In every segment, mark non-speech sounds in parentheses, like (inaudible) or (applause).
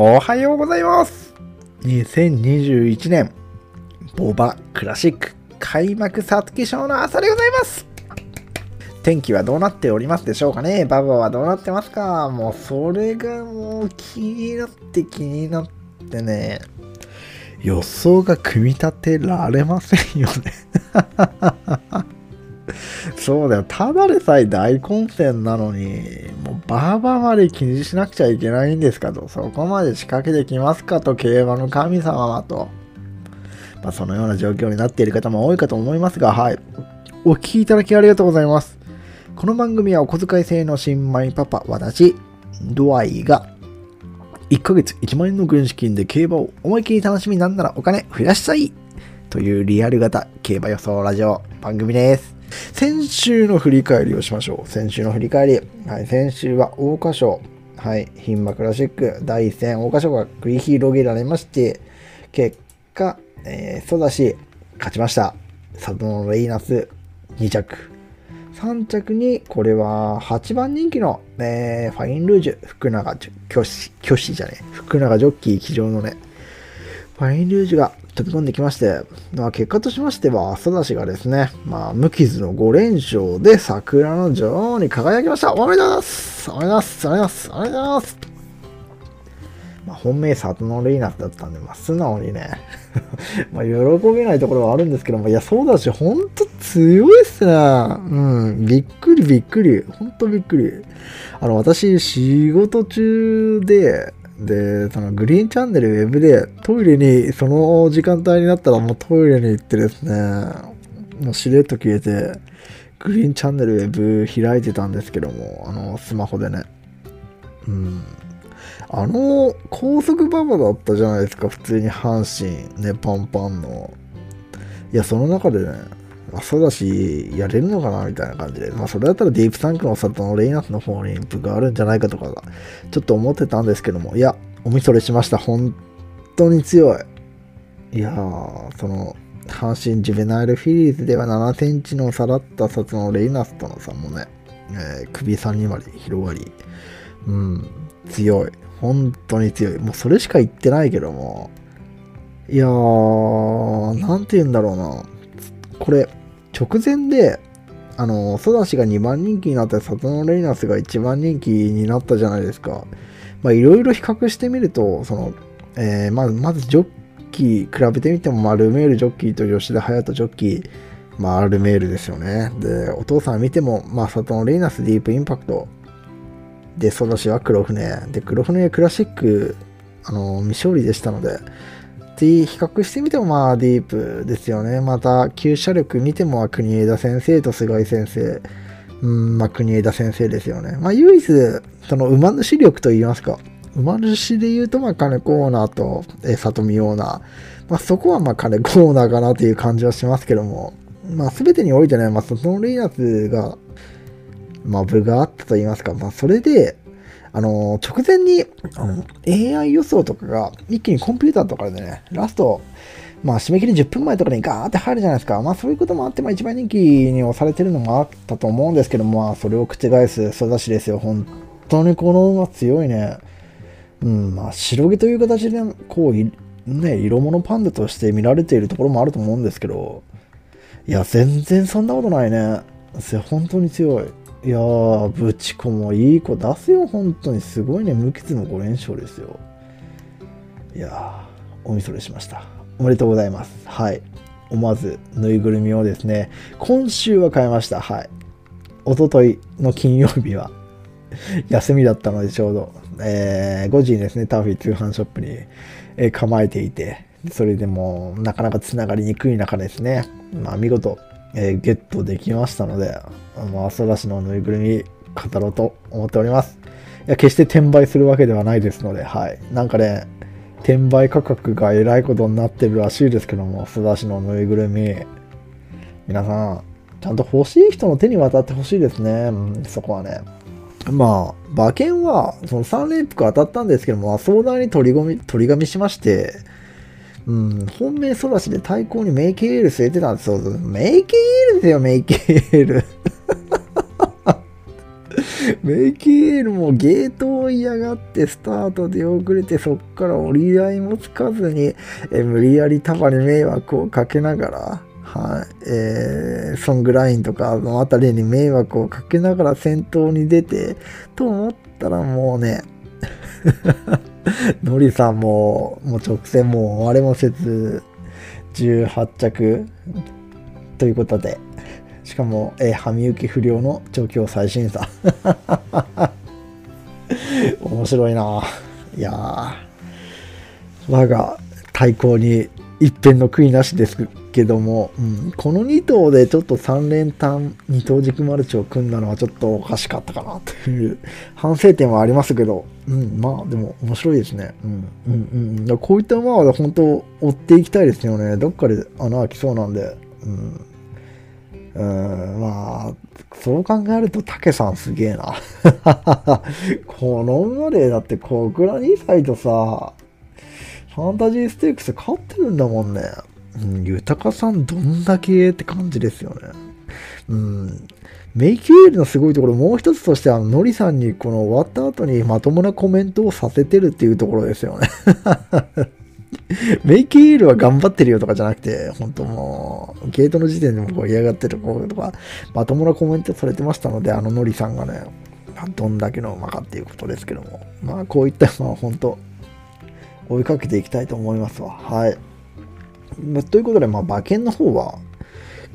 おはようございます。2021年ボバクラシック開幕皐月賞の朝でございます。天気はどうなっておりますでしょうかね？ババはどうなってますか？もうそれがもう気になって気になってね。予想が組み立てられませんよね。そうだよ。ただでさえ大混戦なのに、もうバーバーまで気にしなくちゃいけないんですかと。そこまで仕掛けてきますかと、競馬の神様はと。まあ、そのような状況になっている方も多いかと思いますが、はい。お聞きいただきありがとうございます。この番組はお小遣い制の新米パパ、私、ドアイが、1ヶ月1万円の軍資金で競馬を思いっきり楽しみなんならお金増やしたいというリアル型競馬予想ラジオ番組です。先週の振り返りをしましょう。先週の振り返り。はい、先週は桜花賞。はい、牝馬クラシック第1戦桜花賞が繰り広げられまして、結果、えー、ソダシ勝ちました。サドノレイナス2着。3着に、これは8番人気の、えー、ファインルージュ、福永虚子、虚子じゃね福永ジョッキー騎乗のね、ファインルージュが飛び込んできまして、まあ、結果としましては、ソダシがですね、まあ、無傷の5連勝で桜の女王に輝きました。おめでとうございますおめでとうございますおめでとうございますま、本命サトノレイナだったんで、まあ、素直にね (laughs) まあ、喜べないところはあるんですけども、いや、そうだし、ほんと強いっすね。うん、びっくりびっくり。ほんとびっくり。あの、私、仕事中で、で、そのグリーンチャンネルウェブでトイレに、その時間帯になったらもうトイレに行ってですね、もうしれっと消えて、グリーンチャンネルウェブ開いてたんですけども、あの、スマホでね。うん。あの、高速馬場だったじゃないですか、普通に阪神、ね、パンパンの。いや、その中でね、まあ、そうだし、やれるのかなみたいな感じで。まあ、それだったらディープサンクの里のレイナスの方に部があるんじゃないかとか、ちょっと思ってたんですけども、いや、おみそれしました。本当に強い。いやー、その、阪神ジュベナイルフィリーズでは7センチの差だった里のレイナスとの差もね、えー、首差にまで広がり、うん、強い。本当に強い。もうそれしか言ってないけども、いやー、なんて言うんだろうな。これ、直前で、あの、ソダシが2番人気になってサトノレイナスが1番人気になったじゃないですか。まあ、いろいろ比較してみると、その、えー、まず、まずジョッキー、比べてみても、まあ、ルメールジョッキーと吉田隼人ジョッキー、まあ、ルメールですよね。で、お父さん見ても、まあ、サトノレイナスディープインパクト。で、ソダシは黒船。で、黒船クラシック、あの、未勝利でしたので、比較してみてもまあディープですよね。また、旧車力見ても国枝先生と菅井先生。うん、まあ国枝先生ですよね。まあ唯一、その馬主力と言いますか。馬主で言うとまあ金コーナーと、え里見オーナー。まあそこはまあ金コーナーかなという感じはしますけども。まあ全てにおいてね、まあそのレイナスが、まあ部があったと言いますか。まあそれで、あの、直前に、あの、AI 予想とかが一気にコンピューターとかでね、ラスト、まあ、締め切り10分前とかにガーって入るじゃないですか。まあ、そういうこともあって、まあ、一番人気に押されてるのもあったと思うんですけども、まあ、それを覆す育ちですよ。本当にこの馬強いね。うん、まあ、白毛という形で、こう、ね、色物パンダとして見られているところもあると思うんですけど、いや、全然そんなことないね。本当に強い。いやー、ブチコもいい子出すよ、本当に。すごいね、無傷の5連勝ですよ。いやー、おみそれしました。おめでとうございます。はい。思わず、ぬいぐるみをですね、今週は買いました。はい。おとといの金曜日は (laughs) 休みだったのでちょうど、えー、5時にですね、ターフィー通販ショップに、えー、構えていて、それでもなかなか繋がりにくい中ですね、まあ見事、えー、ゲットできましたので、まあ、ソラシのぬいぐるみ語ろうと思っております。いや、決して転売するわけではないですので、はい。なんかね、転売価格がえらいことになってるらしいですけども、ソダシのぬいぐるみ。皆さん、ちゃんと欲しい人の手に渡ってほしいですね。うん、そこはね。まあ、馬券は、その3連服当たったんですけども、相談に取り込み、取り紙しまして、うん、本命ソラシで対抗にメイケイール据えてたんですよ。メイケイールですよ、メイケイール。(laughs) メイキーエルもゲートを嫌がってスタートで遅れてそっから折り合いもつかずにえ無理やり束に迷惑をかけながらはい、えー、ソングラインとかの辺りに迷惑をかけながら先頭に出てと思ったらもうね (laughs) のりさんももう直線も終われもせず18着。ということで。しかも、えー、はみゆき不良の調教最新査 (laughs) 面白いな。いや我が対抗に一辺の悔いなしですけども、うん、この2頭でちょっと3連単二頭軸マルチを組んだのはちょっとおかしかったかなという反省点はありますけど、うん、まあでも面白いですね。うん、うん、うん。こういった馬は本当追っていきたいですよね。どっかで穴開きそうなんで。うんうん、まあ、そう考えると、竹さんすげえな。(laughs) この馬で、だって小倉2歳とさ、ファンタジーステークス勝ってるんだもんね。うん、豊さんどんだけって感じですよね。うん。メイキュールのすごいところ、もう一つとしては、ノリさんにこの終わった後にまともなコメントをさせてるっていうところですよね。(laughs) メイキールは頑張ってるよとかじゃなくて、本当もう、ゲートの時点でもこう嫌がってる子とか、まともなコメントされてましたので、あのノリさんがね、どんだけの馬かっていうことですけども、まあこういった馬は本当、追いかけていきたいと思いますわ。はい。ま、ということで、まあ馬券の方は、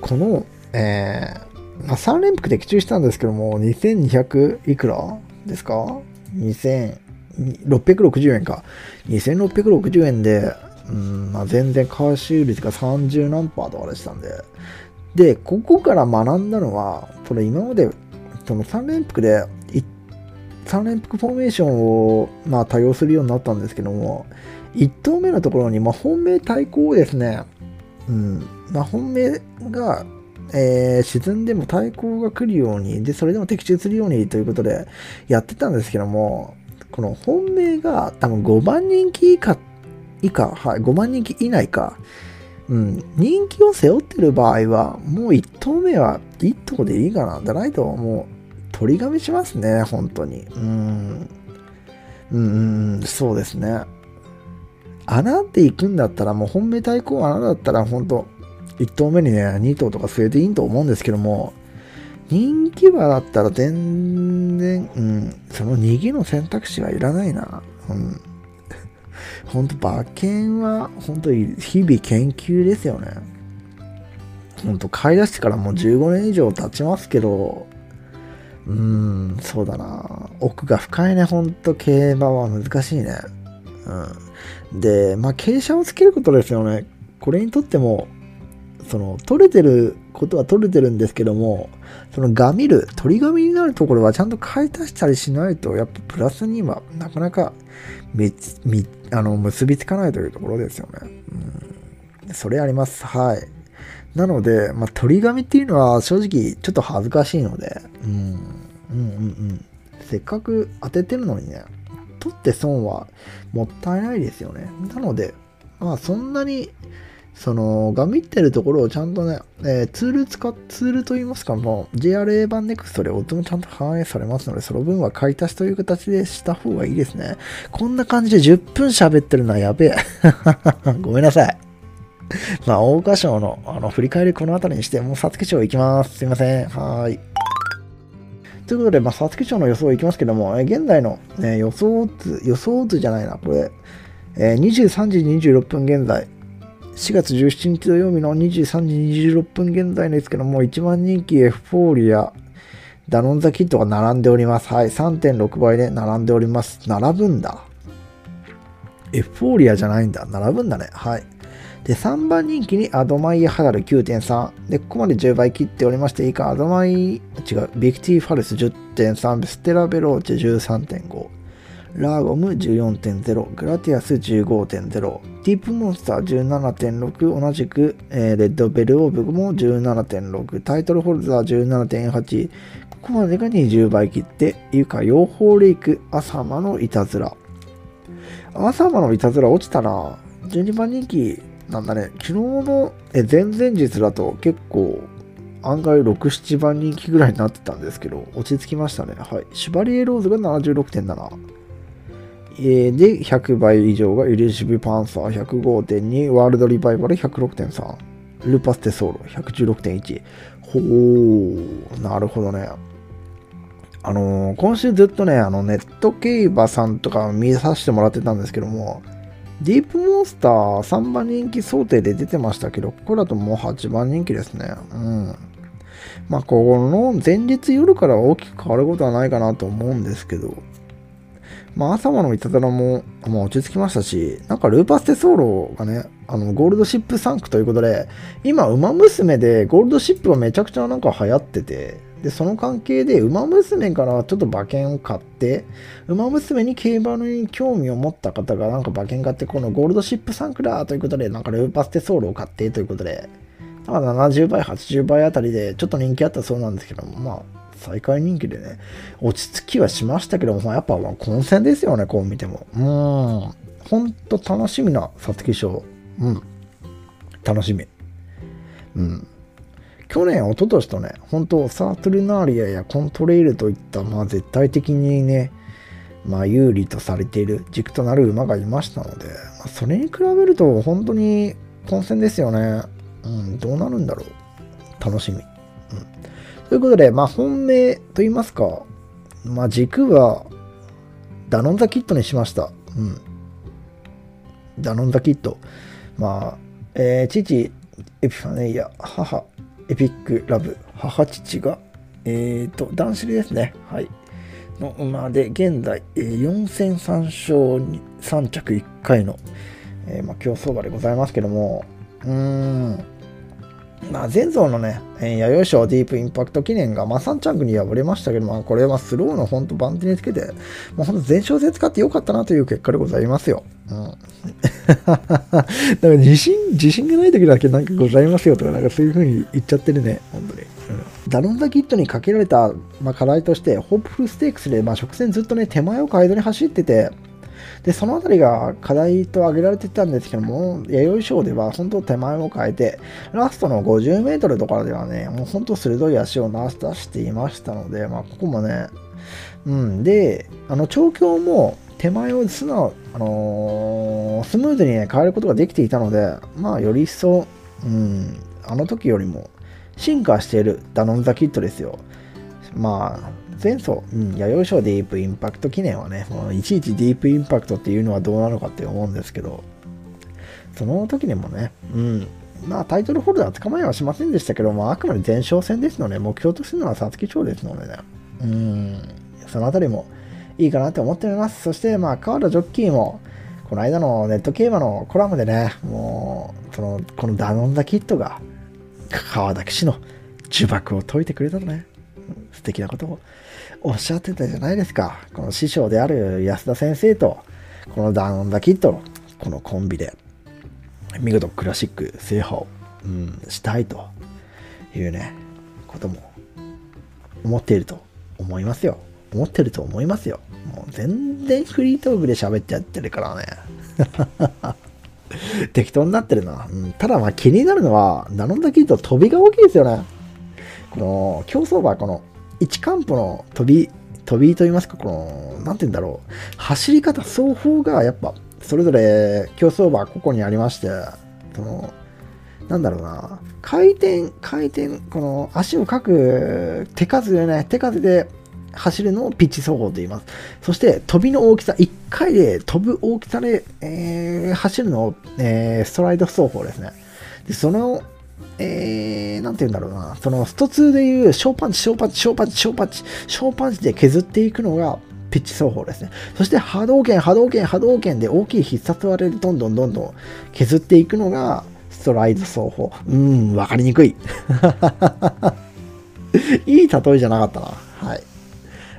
この、えー、まあ、3連複的中したんですけども、2200いくらですか ?2660 円か。2660円で、うんまあ、全然回収率が30何パーとかでしたんで。で、ここから学んだのは、それ今まで、その3連複で、3連複フォーメーションを、まあ、多用するようになったんですけども、1投目のところに、まあ、本命対抗をですね、うん、まあ、本命が、えー、沈んでも対抗が来るように、で、それでも的中するようにということでやってたんですけども、この本命が多分5番人気以下、以下、はい、5番人気以内か。うん、人気を背負ってる場合は、もう1投目は1頭でいいかな。じゃないともう、取り紙しますね、本当に。うん。うん、そうですね。穴で行くんだったら、もう本命対抗穴だったら、本当1投目にね、2頭とか据えていいと思うんですけども、人気馬だったら全然、うん、その逃げの選択肢はいらないな。うん。ほんと、馬券は、本当に日々研究ですよね。ほんと、買い出してからもう15年以上経ちますけど、うーん、そうだな。奥が深いね、ほんと、競馬は難しいね。うん。で、まあ、傾斜をつけることですよね。これにとっても、その、取れてることは取れてるんですけども、そのガミる、鳥紙になるところはちゃんと買い足したりしないと、やっぱプラスにはなかなかみみあの結びつかないというところですよね。うん、それあります。はい。なので、まあ、鳥紙っていうのは正直ちょっと恥ずかしいので、うん、うんうんうんせっかく当ててるのにね、取って損はもったいないですよね。なので、まあそんなにその、ガミってるところをちゃんとね、えー、ツール使っ、ツールといいますか、もう JRA 版 NEXT で音もちゃんと反映されますので、その分は買い足しという形でした方がいいですね。こんな感じで10分喋ってるのはやべえ。(laughs) ごめんなさい。(laughs) まあ、大岡賞の、あの、振り返りこの辺りにして、もう、皐月賞行きます。すいません。はい。ということで、まあ、皐月賞の予想いきますけども、え現在の、ね、予想図、予想図じゃないな、これ、えー、23時26分現在、4月17日土曜日の23時26分現在ですけども、一番人気エフフォーリア、ダノンザキッドが並んでおります。はい、3.6倍で並んでおります。並ぶんだ。エフフォーリアじゃないんだ。並ぶんだね。はい。で、3番人気にアドマイヤハダル9.3。で、ここまで10倍切っておりまして、いいか、アドマイ、違う、ビクティファルス10.3、ステラベローチェ13.5。ラーゴム14.0、グラティアス15.0、ディープモンスター17.6、同じく、えー、レッドベルオーブも17.6、タイトルホルダー17.8、ここまでが20倍切って、いうか、養蜂レイク、朝間のいたずら。朝間のいたずら落ちたな。12番人気なんだね。昨日の、え前々日だと結構案外6、7番人気ぐらいになってたんですけど、落ち着きましたね。はい。シュバリエローズが76.7。えー、で、100倍以上がイリシブ・パンサー105.2、ワールドリバイバル106.3、ルパス・テソーロ116.1。ほー、なるほどね。あのー、今週ずっとね、あの、ネット競馬さんとか見させてもらってたんですけども、ディープモンスター3番人気想定で出てましたけど、これだともう8番人気ですね。うん。まあ、この前日夜から大きく変わることはないかなと思うんですけど、まあ、朝間のいたずらも、まあ、落ち着きましたし、なんかルーパステソーロがね、あの、ゴールドシップサンクということで、今、ウマ娘でゴールドシップがめちゃくちゃなんか流行ってて、で、その関係で、ウマ娘からちょっと馬券を買って、ウマ娘に競馬に興味を持った方がなんか馬券買って、このゴールドシップサンクだということで、なんかルーパステソールを買ってということで、まあ、70倍、80倍あたりでちょっと人気あったそうなんですけども、まあ、最下位人気でね、落ち着きはしましたけども、やっぱ混戦ですよね、こう見ても。うん。ほんと楽しみな皐月賞。うん。楽しみ。うん。去年、一昨年とね、本当サートルナーリアやコントレイルといった、まあ絶対的にね、まあ有利とされている軸となる馬がいましたので、まあ、それに比べると本当に混戦ですよね。うん、どうなるんだろう。楽しみ。うん。ということで、まあ本命と言いますか、まあ軸はダノンザキットにしました。うん。ダノンザキット。まあ、えー、父、エピファネイア、母、エピックラブ、母父が、えっ、ー、と、男子ですね。はい。の馬で、現在、えー、4戦3勝3着1回の、えー、まあ、競走馬でございますけども、うーん、まあ、前走のね、弥生賞ディープインパクト記念が、まあ、3着に敗れましたけど、まあ、これはスローの本当番手につけて、もう本当前哨戦使ってよかったなという結果でございますよ。うん。(laughs) だから自信、自信がない時だけなんかございますよとか、なんかそういう風に言っちゃってるね、本当に。うん、ダノンザキットにかけられた、まあ、課題として、ホープフルステークスで、まあ、直線ずっとね、手前を街道に走ってて、で、そのあたりが課題と挙げられてたんですけども、弥生賞では本当手前を変えて、ラストの50メートルとかではね、もう本当鋭い足を出していましたので、まあ、ここもね、うん、で、あの、調教も手前を素直、あのー、スムーズにね、変えることができていたので、まあ、より一層、うん、あの時よりも進化しているダノンザキットですよ。まあ、前走、うん、弥生賞ディープインパクト記念はね、もういちいちディープインパクトっていうのはどうなのかって思うんですけど、その時にもね、うん、まあタイトルホルダー捕まえはしませんでしたけど、まああくまで前哨戦ですので、目標とするのは皐月賞ですのでね、うん、そのあたりもいいかなって思っております。そして、まあ川田ジョッキーも、この間のネット競馬のコラムでね、もう、その、このダノンザキットが、川田騎士の呪縛を解いてくれたのね。素敵なことをおっしゃってたじゃないですか。この師匠である安田先生と、このダウンダキッドのこのコンビで、見事クラシック制覇を、うん、したいというね、ことも思っていると思いますよ。思ってると思いますよ。もう全然フリートークで喋っちゃってるからね。(laughs) 適当になってるな。うん、ただまあ気になるのは、ナノンダキッド飛びが大きいですよね。この競走馬、この1カンポの飛び、飛びと言いますか、この、なんて言うんだろう。走り方、双方がやっぱ、それぞれ競走馬個々にありまして、その、なんだろうな、回転、回転、この足をかく手数でね、手数で走るのをピッチ走法と言います。そして飛びの大きさ、1回で飛ぶ大きさで、えー、走るのを、えー、ストライド走法ですね。で、そのえー、なんて言うんだろうな、そのスト2でいう小パンチ、小パンチ、小パンチ、小パンチ、小パンチで削っていくのがピッチ走法ですね。そして波動拳、波動拳、波動拳で大きい必殺割れでどんどんどんどん削っていくのがストライド走法。うーん、わかりにくい。(laughs) いい例えじゃなかったな。はい。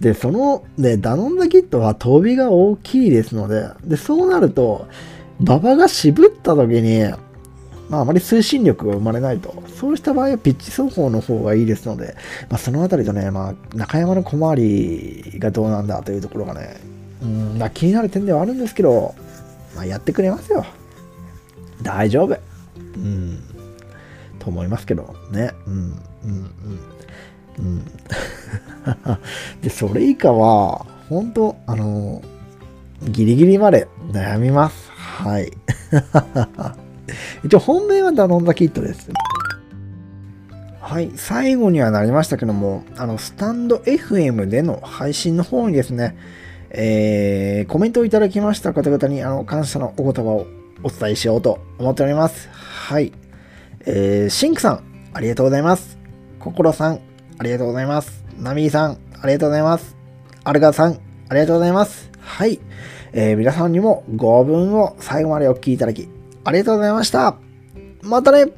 で、その、ね、ダノンザキットは飛びが大きいですので、で、そうなると、馬場が渋った時に、まあ、あまり推進力が生まれないと。そうした場合はピッチ走法の方がいいですので、まあ、そのあたりとね、まあ、中山の小回りがどうなんだというところがね、うん、まあ、気になる点ではあるんですけど、まあ、やってくれますよ。大丈夫。うん。と思いますけどね。うん。うんうんうん (laughs) でそれ以下は本当あのギリギリまで悩みますはい (laughs) 一応本命はダノンザキットですはい最後にはなりましたけどもあのスタンド FM での配信の方にですねえー、コメントをいただきました方々にあの感謝のお言葉をお伝えしようと思っております。はい。えー、シンクさん、ありがとうございます。ココロさん、ありがとうございます。ナミーさん、ありがとうございます。アルガさん、ありがとうございます。はい。えー、皆さんにもご文を最後までお聴きいただき、ありがとうございました。またね